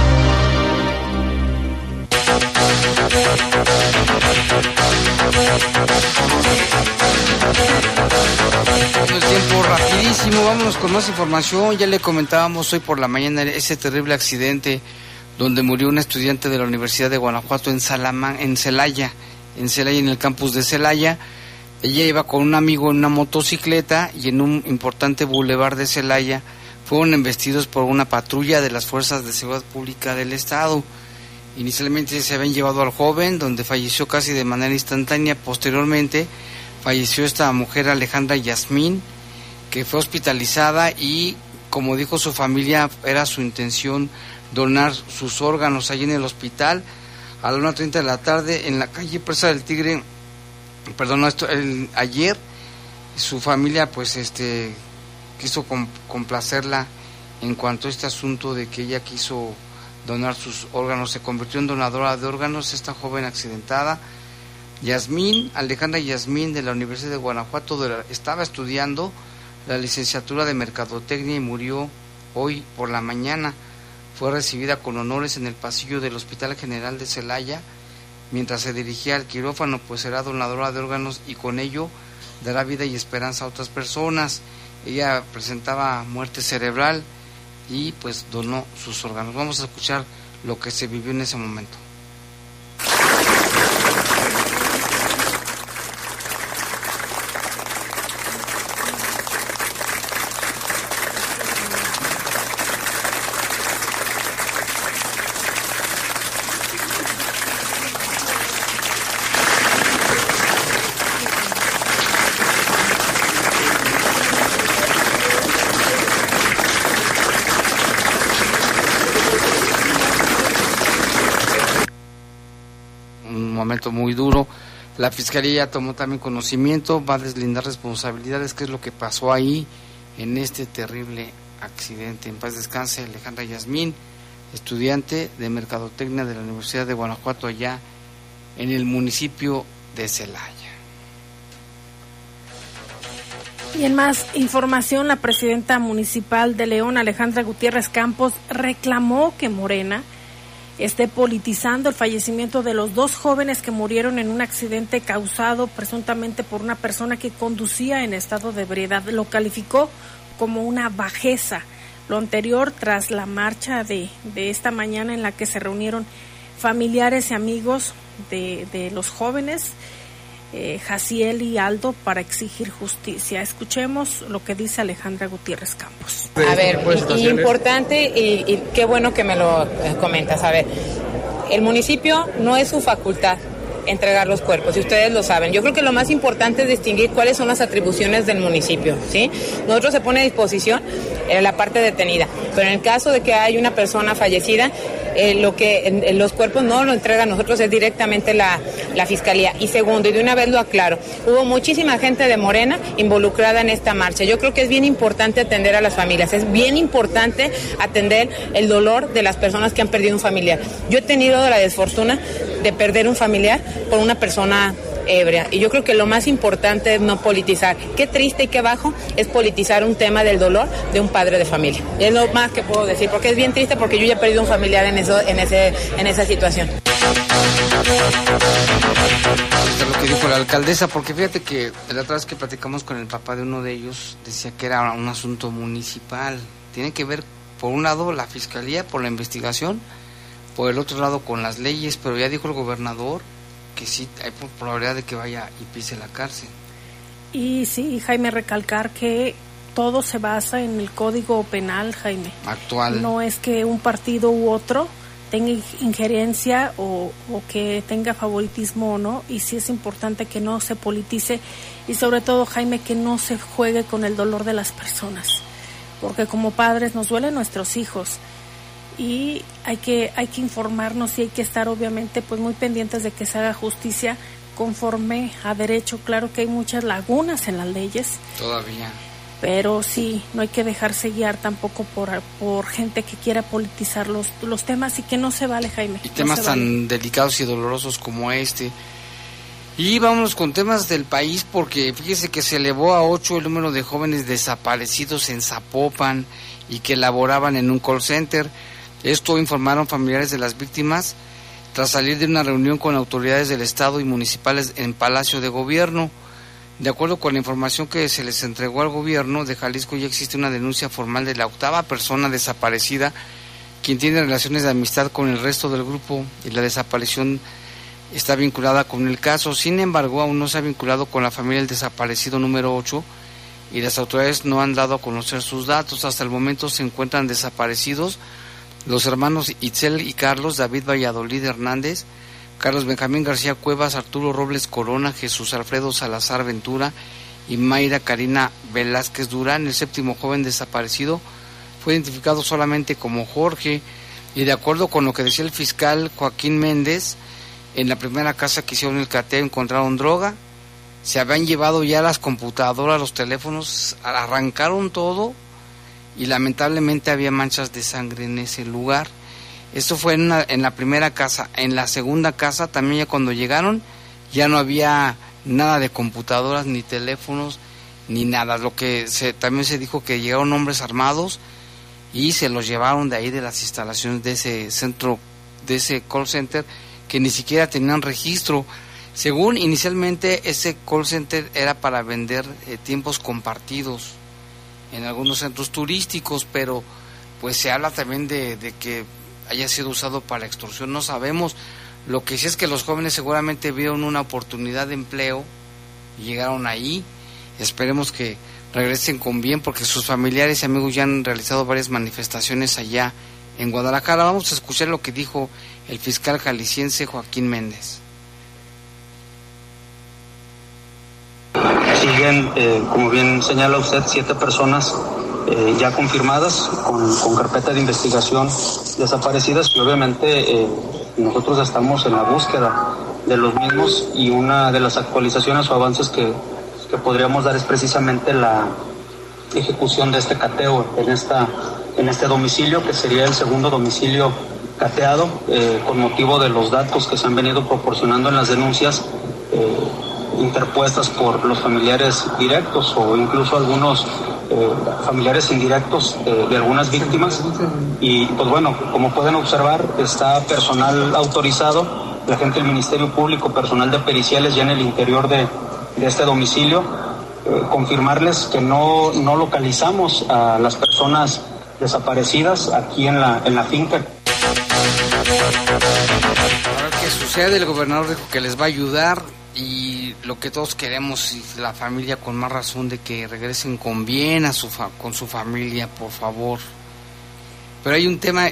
El tiempo rapidísimo, vámonos con más información. Ya le comentábamos hoy por la mañana ese terrible accidente donde murió una estudiante de la Universidad de Guanajuato en Salaman, en Celaya, en Celaya, en el campus de Celaya. Ella iba con un amigo en una motocicleta y en un importante bulevar de Celaya fueron embestidos por una patrulla de las fuerzas de seguridad pública del estado. Inicialmente se habían llevado al joven, donde falleció casi de manera instantánea. Posteriormente falleció esta mujer Alejandra Yasmín, que fue hospitalizada y, como dijo su familia, era su intención donar sus órganos allí en el hospital a las 1.30 de la tarde en la calle Presa del Tigre. Perdón, esto, el- ayer su familia pues este quiso com- complacerla en cuanto a este asunto de que ella quiso donar sus órganos, se convirtió en donadora de órganos esta joven accidentada Yasmín, Alejandra Yasmín de la Universidad de Guanajuato estaba estudiando la licenciatura de Mercadotecnia y murió hoy por la mañana. Fue recibida con honores en el pasillo del Hospital General de Celaya mientras se dirigía al quirófano, pues será donadora de órganos y con ello dará vida y esperanza a otras personas. Ella presentaba muerte cerebral y pues donó sus órganos. Vamos a escuchar lo que se vivió en ese momento. Muy duro. La fiscalía tomó también conocimiento, va a deslindar responsabilidades, qué es lo que pasó ahí en este terrible accidente. En paz descanse Alejandra Yasmín, estudiante de Mercadotecnia de la Universidad de Guanajuato, allá en el municipio de Celaya. Y en más información, la presidenta municipal de León, Alejandra Gutiérrez Campos, reclamó que Morena esté politizando el fallecimiento de los dos jóvenes que murieron en un accidente causado presuntamente por una persona que conducía en estado de ebriedad. Lo calificó como una bajeza. Lo anterior tras la marcha de, de esta mañana en la que se reunieron familiares y amigos de, de los jóvenes eh, Jaciel y Aldo para exigir justicia. Escuchemos lo que dice Alejandra Gutiérrez Campos. A ver, y, importante y, y, qué bueno que me lo eh, comentas. A ver, el municipio no es su facultad entregar los cuerpos, y ustedes lo saben. Yo creo que lo más importante es distinguir cuáles son las atribuciones del municipio, ¿sí? Nosotros se pone a disposición en la parte detenida, pero en el caso de que hay una persona fallecida, eh, lo que los cuerpos no lo entregan nosotros es directamente la, la fiscalía. Y segundo, y de una vez lo aclaro, hubo muchísima gente de Morena involucrada en esta marcha. Yo creo que es bien importante atender a las familias, es bien importante atender el dolor de las personas que han perdido un familiar. Yo he tenido la desfortuna de perder un familiar por una persona ebria. Y yo creo que lo más importante es no politizar. Qué triste y qué bajo es politizar un tema del dolor de un padre de familia. Es lo más que puedo decir, porque es bien triste porque yo ya he perdido un familiar en, eso, en, ese, en esa situación. Lo que dijo la alcaldesa, porque fíjate que la otra vez que platicamos con el papá de uno de ellos, decía que era un asunto municipal. Tiene que ver, por un lado, la fiscalía por la investigación, por el otro lado, con las leyes, pero ya dijo el gobernador que sí hay probabilidad de que vaya y pise la cárcel. Y sí, Jaime, recalcar que todo se basa en el código penal, Jaime. Actual. No es que un partido u otro tenga injerencia o, o, que tenga favoritismo o no, y sí es importante que no se politice y sobre todo, Jaime, que no se juegue con el dolor de las personas, porque como padres nos duelen nuestros hijos y hay que hay que informarnos y hay que estar obviamente pues muy pendientes de que se haga justicia conforme a derecho. Claro que hay muchas lagunas en las leyes. Todavía. Pero sí, no hay que dejarse guiar tampoco por, por gente que quiera politizar los, los temas y que no se vale, Jaime. Y temas tan delicados y dolorosos como este. Y vámonos con temas del país porque fíjese que se elevó a ocho el número de jóvenes desaparecidos en Zapopan y que laboraban en un call center. Esto informaron familiares de las víctimas tras salir de una reunión con autoridades del Estado y municipales en Palacio de Gobierno. De acuerdo con la información que se les entregó al gobierno de Jalisco, ya existe una denuncia formal de la octava persona desaparecida, quien tiene relaciones de amistad con el resto del grupo y la desaparición está vinculada con el caso. Sin embargo, aún no se ha vinculado con la familia del desaparecido número 8 y las autoridades no han dado a conocer sus datos. Hasta el momento se encuentran desaparecidos los hermanos Itzel y Carlos, David Valladolid Hernández, Carlos Benjamín García Cuevas, Arturo Robles Corona, Jesús Alfredo Salazar Ventura y Mayra Karina Velázquez Durán, el séptimo joven desaparecido, fue identificado solamente como Jorge. Y de acuerdo con lo que decía el fiscal Joaquín Méndez, en la primera casa que hicieron el cateo encontraron droga, se habían llevado ya las computadoras, los teléfonos, arrancaron todo y lamentablemente había manchas de sangre en ese lugar. Esto fue en, la primera casa. En la segunda casa también ya cuando llegaron ya no había nada de computadoras, ni teléfonos, ni nada. Lo que se, también se dijo que llegaron hombres armados y se los llevaron de ahí de las instalaciones de ese centro, de ese call center, que ni siquiera tenían registro. Según inicialmente ese call center era para vender eh, tiempos compartidos en algunos centros turísticos, pero pues se habla también de, de que haya sido usado para extorsión, no sabemos. Lo que sí es que los jóvenes seguramente vieron una oportunidad de empleo y llegaron ahí. Esperemos que regresen con bien porque sus familiares y amigos ya han realizado varias manifestaciones allá en Guadalajara. Vamos a escuchar lo que dijo el fiscal jalisciense Joaquín Méndez. Siguen, eh, como bien señala usted, siete personas eh, ya confirmadas con, carpeta de investigación desaparecidas. Y obviamente eh, nosotros estamos en la búsqueda de los mismos y una de las actualizaciones o avances que, que podríamos dar es precisamente la ejecución de este cateo en, esta, en este domicilio, que sería el segundo domicilio cateado, con motivo de los datos que se han venido proporcionando en las denuncias interpuestas por los familiares directos o incluso algunos eh, familiares indirectos de, de, algunas víctimas. Y pues bueno, como pueden observar, está personal autorizado, la gente del Ministerio Público, personal de periciales ya en el interior de, de este domicilio. Eh, confirmarles que no, no localizamos a las personas desaparecidas aquí en la, en la finca. Ahora que sucede, el gobernador dijo que les va a ayudar y lo que todos queremos y la familia con más razón de que regresen con bien a su con su familia, por favor. Pero hay un tema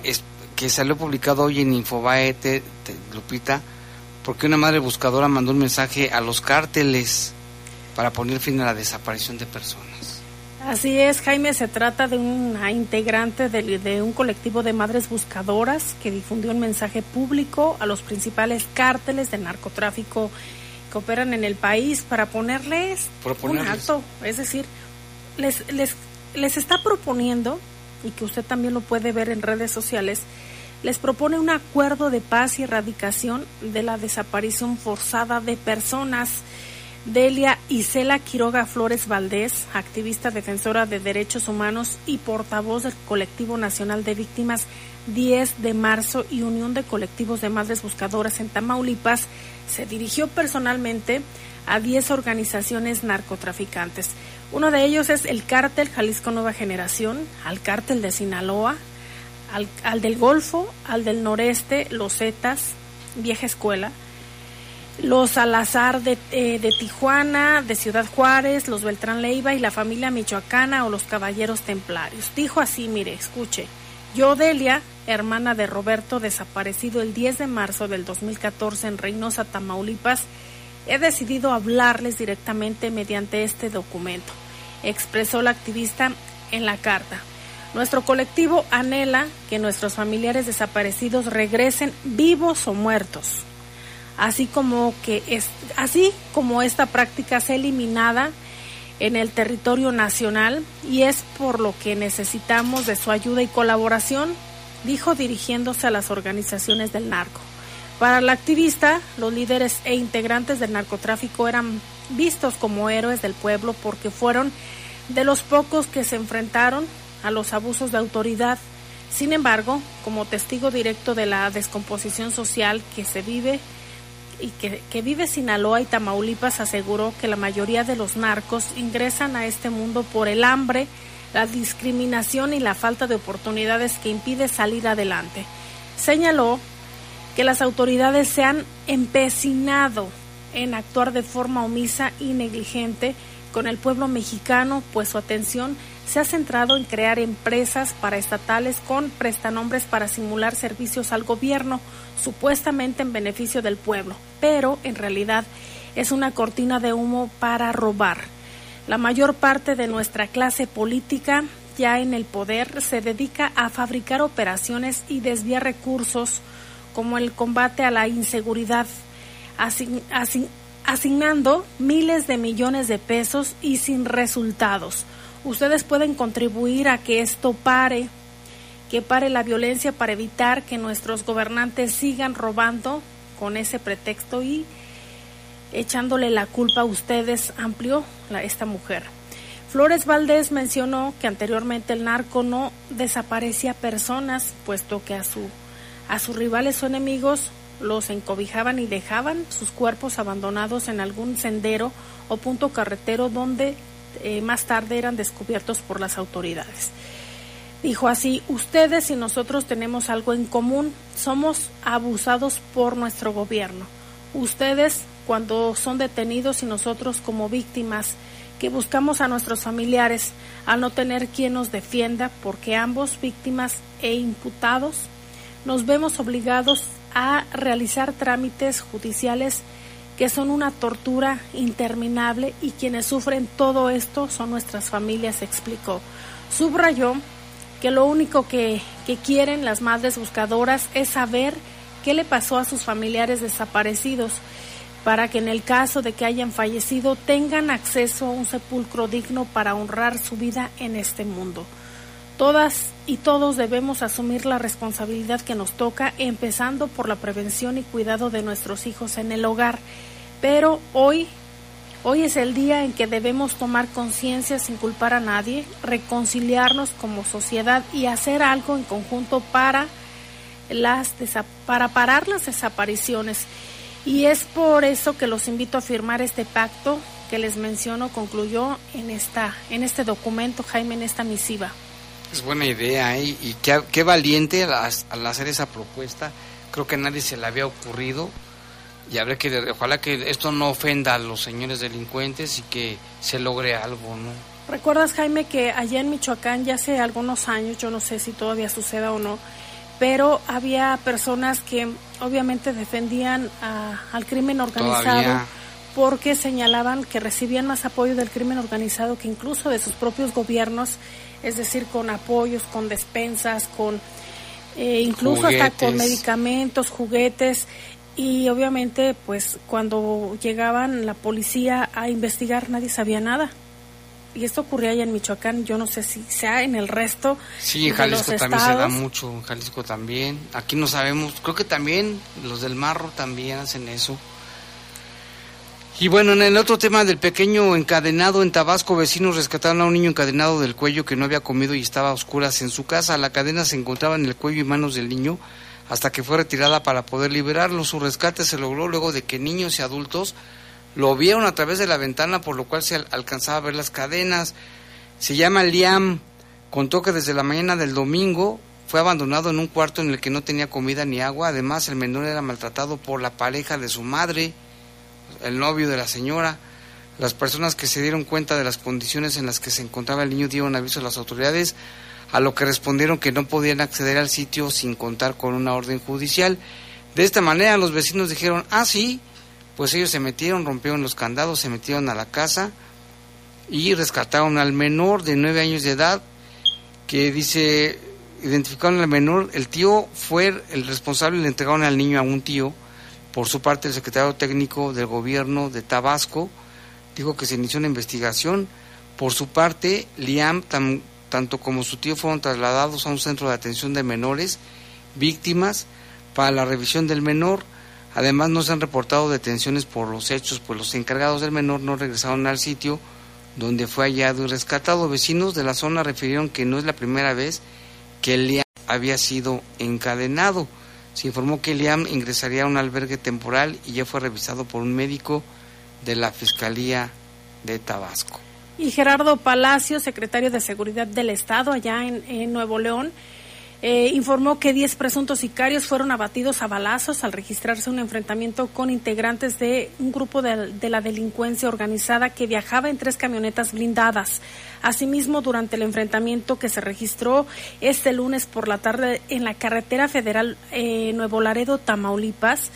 que salió publicado hoy en Infobae, te, Lupita, porque una madre buscadora mandó un mensaje a los cárteles para poner fin a la desaparición de personas. Así es, Jaime, se trata de una integrante de, de, un colectivo de madres buscadoras que difundió un mensaje público a los principales cárteles de narcotráfico que operan en el país para ponerles, un alto, es decir, les, les, les está proponiendo, y que usted también lo puede ver en redes sociales, les propone un acuerdo de paz y erradicación de la desaparición forzada de personas. Delia Isela Quiroga Flores Valdés, activista defensora de derechos humanos y portavoz del Colectivo Nacional de Víctimas 10 de marzo y Unión de Colectivos de Madres Buscadoras en Tamaulipas, se dirigió personalmente a 10 organizaciones narcotraficantes. Uno de ellos es el Cártel Jalisco Nueva Generación, al Cártel de Sinaloa, al, al del Golfo, al del Noreste, los Zetas, Vieja Escuela, los Salazar de, eh, de, Tijuana, de Ciudad Juárez, los Beltrán Leiva y la familia michoacana o los Caballeros Templarios. Dijo así, mire, escuche, yo, Delia, hermana de Roberto, desaparecido el 10 de marzo del 2014 en Reynosa, Tamaulipas, he decidido hablarles directamente mediante este documento, expresó la activista en la carta. Nuestro colectivo anhela que nuestros familiares desaparecidos regresen vivos o muertos así como que es así como esta práctica sea eliminada en el territorio nacional y es por lo que necesitamos de su ayuda y colaboración, dijo dirigiéndose a las organizaciones del narco. Para la activista, los líderes e integrantes del narcotráfico eran vistos como héroes del pueblo porque fueron de los pocos que se enfrentaron a los abusos de autoridad. Sin embargo, como testigo directo de la descomposición social que se vive y que, vive Sinaloa y Tamaulipas aseguró que la mayoría de los narcos ingresan a este mundo por el hambre, la discriminación y la falta de oportunidades que impide salir adelante. Señaló que las autoridades se han empecinado en actuar de forma omisa y negligente con el pueblo mexicano, pues su atención se ha centrado en crear empresas paraestatales con prestanombres para simular servicios al gobierno, supuestamente en beneficio del pueblo, pero en realidad es una cortina de humo para robar. La mayor parte de nuestra clase política ya en el poder se dedica a fabricar operaciones y desviar recursos como el combate a la inseguridad, asign asign asignando miles de millones de pesos y sin resultados. Ustedes pueden contribuir a que esto pare, que pare la violencia para evitar que nuestros gobernantes sigan robando con ese pretexto y echándole la culpa a ustedes, amplió la, esta mujer. Flores Valdés mencionó que anteriormente el narco no desaparecía personas, puesto que a, su, a sus rivales o enemigos los encobijaban y dejaban sus cuerpos abandonados en algún sendero o punto carretero donde eh, más tarde eran descubiertos por las autoridades. Dijo así, ustedes y nosotros tenemos algo en común, somos abusados por nuestro gobierno. Ustedes cuando son detenidos y nosotros como víctimas que buscamos a nuestros familiares al no tener quien nos defienda porque ambos víctimas e imputados nos vemos obligados a realizar trámites judiciales que son una tortura interminable y quienes sufren todo esto son nuestras familias, explicó. Subrayó que lo único que, que quieren las madres buscadoras es saber qué le pasó a sus familiares desaparecidos para que en el caso de que hayan fallecido tengan acceso a un sepulcro digno para honrar su vida en este mundo. Todas y todos debemos asumir la responsabilidad que nos toca, empezando por la prevención y cuidado de nuestros hijos en el hogar. Pero hoy, hoy es el día en que debemos tomar conciencia sin culpar a nadie, reconciliarnos como sociedad y hacer algo en conjunto para, las, para parar las desapariciones y es por eso que los invito a firmar este pacto que les menciono, concluyó en, esta, en este documento, Jaime, en esta misiva. Es buena idea ¿eh? y qué, qué valiente al, hacer esa propuesta. Creo que a nadie se le había ocurrido y habrá que, ojalá que esto no ofenda a los señores delincuentes y que se logre algo, ¿no? ¿Recuerdas, Jaime, que allá en Michoacán ya hace algunos años, yo no sé si todavía suceda o no, pero había personas que obviamente defendían al crimen organizado porque señalaban que recibían más apoyo del crimen organizado que incluso de sus propios gobiernos, es decir, con apoyos, con despensas, con eh, incluso hasta con medicamentos, juguetes y obviamente pues cuando llegaban la policía a investigar nadie sabía nada y esto ocurría allá en Michoacán, yo no sé si sea en el resto. Sí, en Jalisco también se da mucho, en Jalisco también. Aquí no sabemos, creo que también los del Marro también hacen eso. Y bueno, en el otro tema del pequeño encadenado en Tabasco, vecinos rescataron a un niño encadenado del cuello que no había comido y estaba a oscuras en su casa. La cadena se encontraba en el cuello y manos del niño hasta que fue retirada para poder liberarlo. Su rescate se logró luego de que niños y adultos lo vieron a través de la ventana, por lo cual se alcanzaba a ver las cadenas. Se llama Liam, contó que desde la mañana del domingo fue abandonado en un cuarto en el que no tenía comida ni agua. Además, el menor era maltratado por la pareja de su madre, el novio de la señora. Las personas que se dieron cuenta de las condiciones en las que se encontraba el niño dieron aviso a las autoridades, a lo que respondieron que no podían acceder al sitio sin contar con una orden judicial. De esta manera, los vecinos dijeron, ah, sí, pues ellos se metieron, rompieron los candados, se metieron a la casa y rescataron al menor de nueve años de edad, que dice, identificaron al menor, el tío fue el responsable le entregaron al niño a un tío, por su parte el secretario técnico del gobierno de Tabasco dijo que se inició una investigación, por su parte Liam tanto como su tío fueron trasladados a un centro de atención de menores, víctimas, para la revisión del menor, Además, no se han reportado detenciones por los hechos, pues los encargados del menor no regresaron al sitio donde fue hallado y rescatado. Vecinos de la zona refirieron que no es la primera vez que Liam había sido encadenado. Se informó que Liam ingresaría a un albergue temporal y ya fue revisado por un médico de la Fiscalía de Tabasco. Y Gerardo Palacio, secretario de Seguridad del Estado allá en, Nuevo León, eh, informó que 10 presuntos sicarios fueron abatidos a balazos al registrarse un enfrentamiento con integrantes de un grupo de, de, la delincuencia organizada que viajaba en tres camionetas blindadas. Asimismo, durante el enfrentamiento que se registró este lunes por la tarde en la carretera federal eh, Nuevo Laredo, Tamaulipas,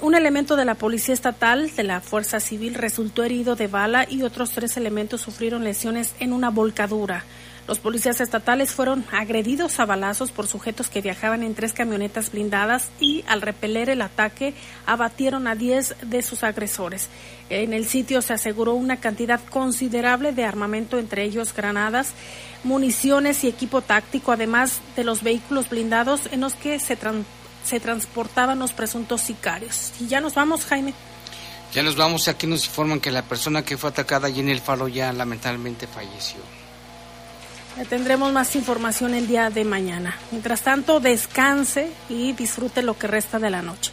un elemento de la Policía Estatal de la Fuerza Civil resultó herido de bala y otros tres elementos sufrieron lesiones en una volcadura. Los policías estatales fueron agredidos a balazos por sujetos que viajaban en tres camionetas blindadas y al repeler el ataque abatieron a 10 de sus agresores. En el sitio se aseguró una cantidad considerable de armamento, entre ellos granadas, municiones y equipo táctico, además de los vehículos blindados en los que se, se transportaban los presuntos sicarios. Y ya nos vamos, Jaime. Ya nos vamos y aquí nos informan que la persona que fue atacada allí en el faro ya lamentablemente falleció. Ya tendremos más información el día de mañana. Mientras tanto, descanse y disfrute lo que resta de la noche.